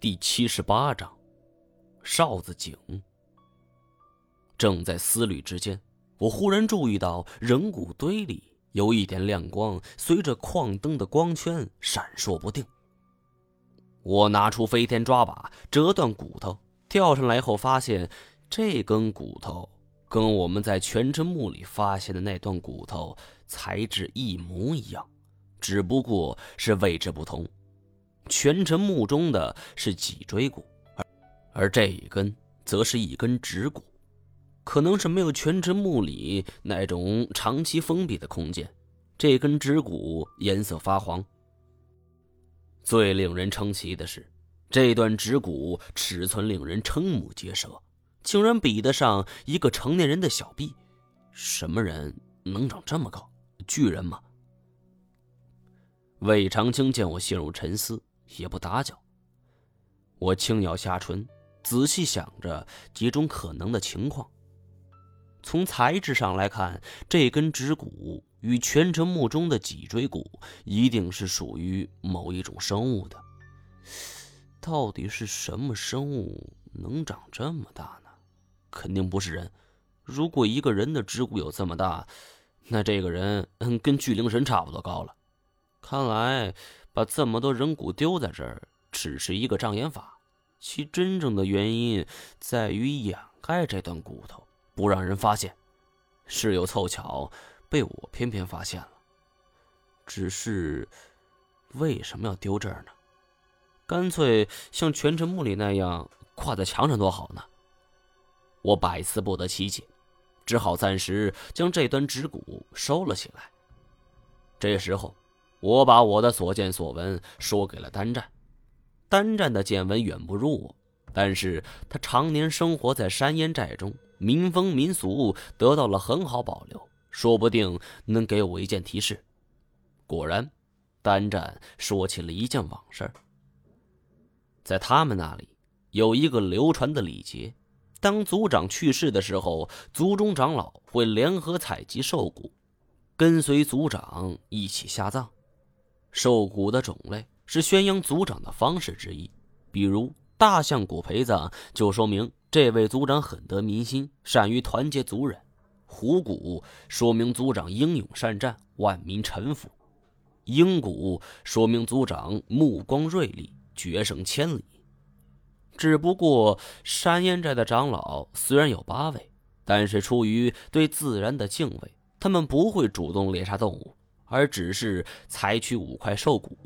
第七十八章，哨子井。正在思虑之间，我忽然注意到人骨堆里有一点亮光，随着矿灯的光圈闪烁不定。我拿出飞天抓把，折断骨头，跳上来后发现，这根骨头跟我们在全真墓里发现的那段骨头材质一模一样，只不过是位置不同。全沉墓中的是脊椎骨，而而这一根则是一根指骨，可能是没有全沉墓里那种长期封闭的空间，这根指骨颜色发黄。最令人称奇的是，这段指骨尺寸令人瞠目结舌，竟然比得上一个成年人的小臂。什么人能长这么高？巨人吗？魏长青见我陷入沉思。也不打搅。我轻咬下唇，仔细想着几种可能的情况。从材质上来看，这根指骨与全城墓中的脊椎骨一定是属于某一种生物的。到底是什么生物能长这么大呢？肯定不是人。如果一个人的指骨有这么大，那这个人跟巨灵神差不多高了。看来。把这么多人骨丢在这儿，只是一个障眼法，其真正的原因在于掩盖这段骨头，不让人发现。事有凑巧，被我偏偏发现了。只是，为什么要丢这儿呢？干脆像全城墓里那样挂在墙上多好呢？我百思不得其解，只好暂时将这段指骨收了起来。这时候。我把我的所见所闻说给了单战，单战的见闻远不如我，但是他常年生活在山烟寨中，民风民俗得到了很好保留，说不定能给我一件提示。果然，单战说起了一件往事。在他们那里有一个流传的礼节，当族长去世的时候，族中长老会联合采集兽骨，跟随族长一起下葬。兽骨的种类是宣扬族长的方式之一，比如大象骨陪葬，就说明这位族长很得民心，善于团结族人；虎骨说明族长英勇善战，万民臣服；鹰骨说明族长目光锐利，决胜千里。只不过山烟寨的长老虽然有八位，但是出于对自然的敬畏，他们不会主动猎杀动物。而只是采取五块兽骨。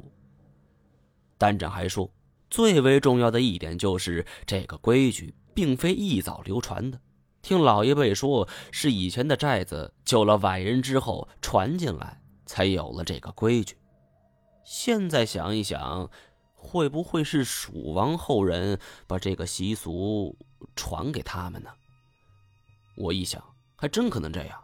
单长还说，最为重要的一点就是这个规矩并非一早流传的，听老一辈说是以前的寨子救了外人之后传进来，才有了这个规矩。现在想一想，会不会是蜀王后人把这个习俗传给他们呢？我一想，还真可能这样。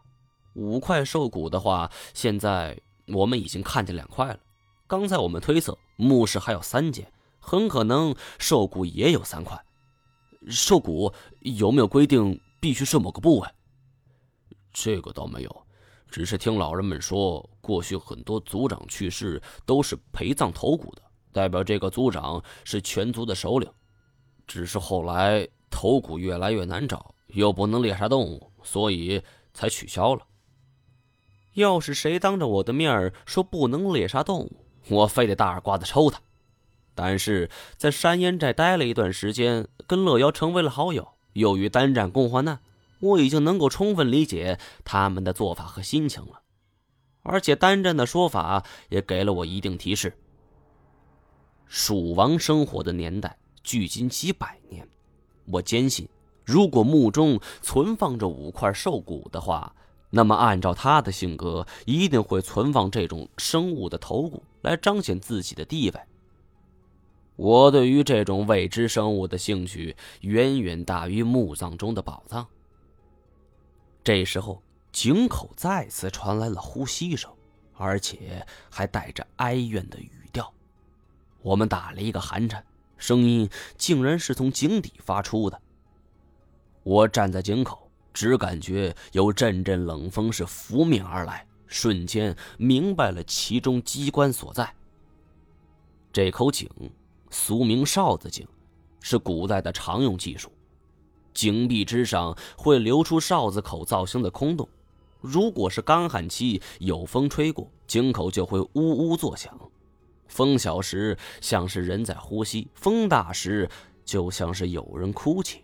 五块兽骨的话，现在。我们已经看见两块了，刚才我们推测墓室还有三间，很可能兽骨也有三块。兽骨有没有规定必须是某个部位？这个倒没有，只是听老人们说，过去很多族长去世都是陪葬头骨的，代表这个族长是全族的首领。只是后来头骨越来越难找，又不能猎杀动物，所以才取消了。要是谁当着我的面说不能猎杀动物，我非得大耳刮子抽他。但是在山烟寨待了一段时间，跟乐瑶成为了好友，又与单战共患难，我已经能够充分理解他们的做法和心情了。而且单战的说法也给了我一定提示：蜀王生活的年代距今几百年，我坚信，如果墓中存放着五块兽骨的话。那么，按照他的性格，一定会存放这种生物的头骨来彰显自己的地位。我对于这种未知生物的兴趣远远大于墓葬中的宝藏。这时候，井口再次传来了呼吸声，而且还带着哀怨的语调。我们打了一个寒颤，声音竟然是从井底发出的。我站在井口。只感觉有阵阵冷风是拂面而来，瞬间明白了其中机关所在。这口井，俗名哨子井，是古代的常用技术。井壁之上会留出哨子口造型的空洞，如果是干旱期，有风吹过，井口就会呜呜作响。风小时像是人在呼吸，风大时就像是有人哭泣，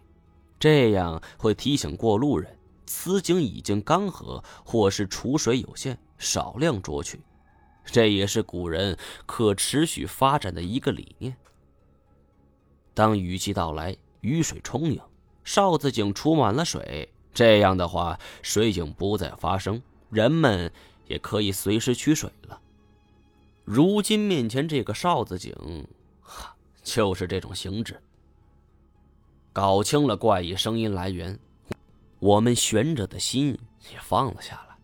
这样会提醒过路人此井已经干涸，或是储水有限，少量捉取。这也是古人可持续发展的一个理念。当雨季到来，雨水充盈，哨子井储满了水，这样的话，水井不再发生，人们也可以随时取水了。如今面前这个哨子井，哈，就是这种形制。搞清了怪异声音来源，我们悬着的心也放了下来。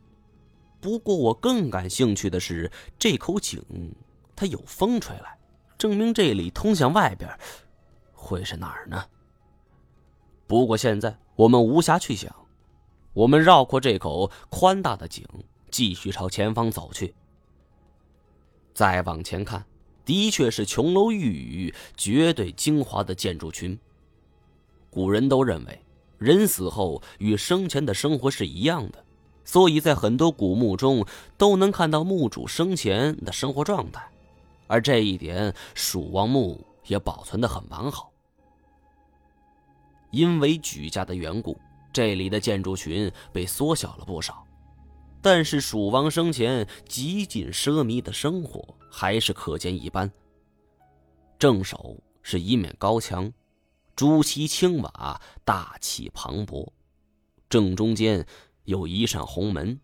不过，我更感兴趣的是这口井，它有风吹来，证明这里通向外边，会是哪儿呢？不过现在我们无暇去想，我们绕过这口宽大的井，继续朝前方走去。再往前看，的确是琼楼玉宇、绝对精华的建筑群。古人都认为，人死后与生前的生活是一样的，所以在很多古墓中都能看到墓主生前的生活状态，而这一点，蜀王墓也保存的很完好。因为举家的缘故，这里的建筑群被缩小了不少。但是蜀王生前极尽奢靡的生活还是可见一斑。正首是一面高墙，朱漆青瓦，大气磅礴。正中间有一扇红门，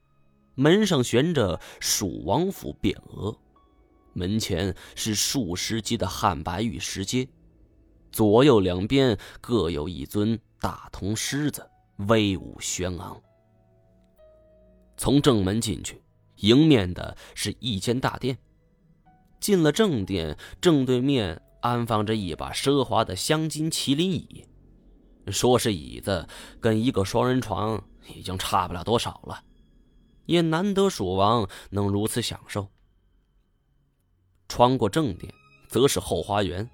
门上悬着“蜀王府”匾额，门前是数十级的汉白玉石阶，左右两边各有一尊大铜狮子，威武轩昂。从正门进去，迎面的是一间大殿。进了正殿，正对面安放着一把奢华的镶金麒麟椅，说是椅子，跟一个双人床已经差不了多少了，也难得蜀王能如此享受。穿过正殿，则是后花园，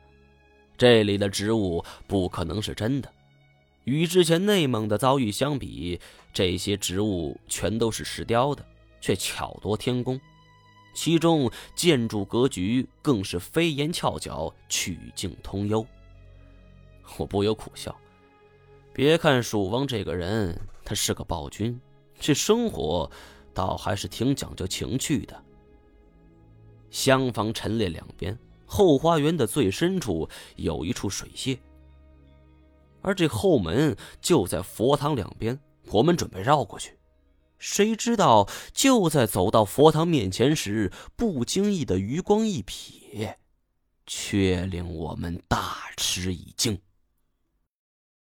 这里的植物不可能是真的。与之前内蒙的遭遇相比，这些植物全都是石雕的，却巧夺天工。其中建筑格局更是飞檐翘角，曲径通幽。我不由苦笑。别看蜀王这个人，他是个暴君，这生活倒还是挺讲究情趣的。厢房陈列两边，后花园的最深处有一处水榭。而这后门就在佛堂两边，我们准备绕过去，谁知道就在走到佛堂面前时，不经意的余光一瞥，却令我们大吃一惊。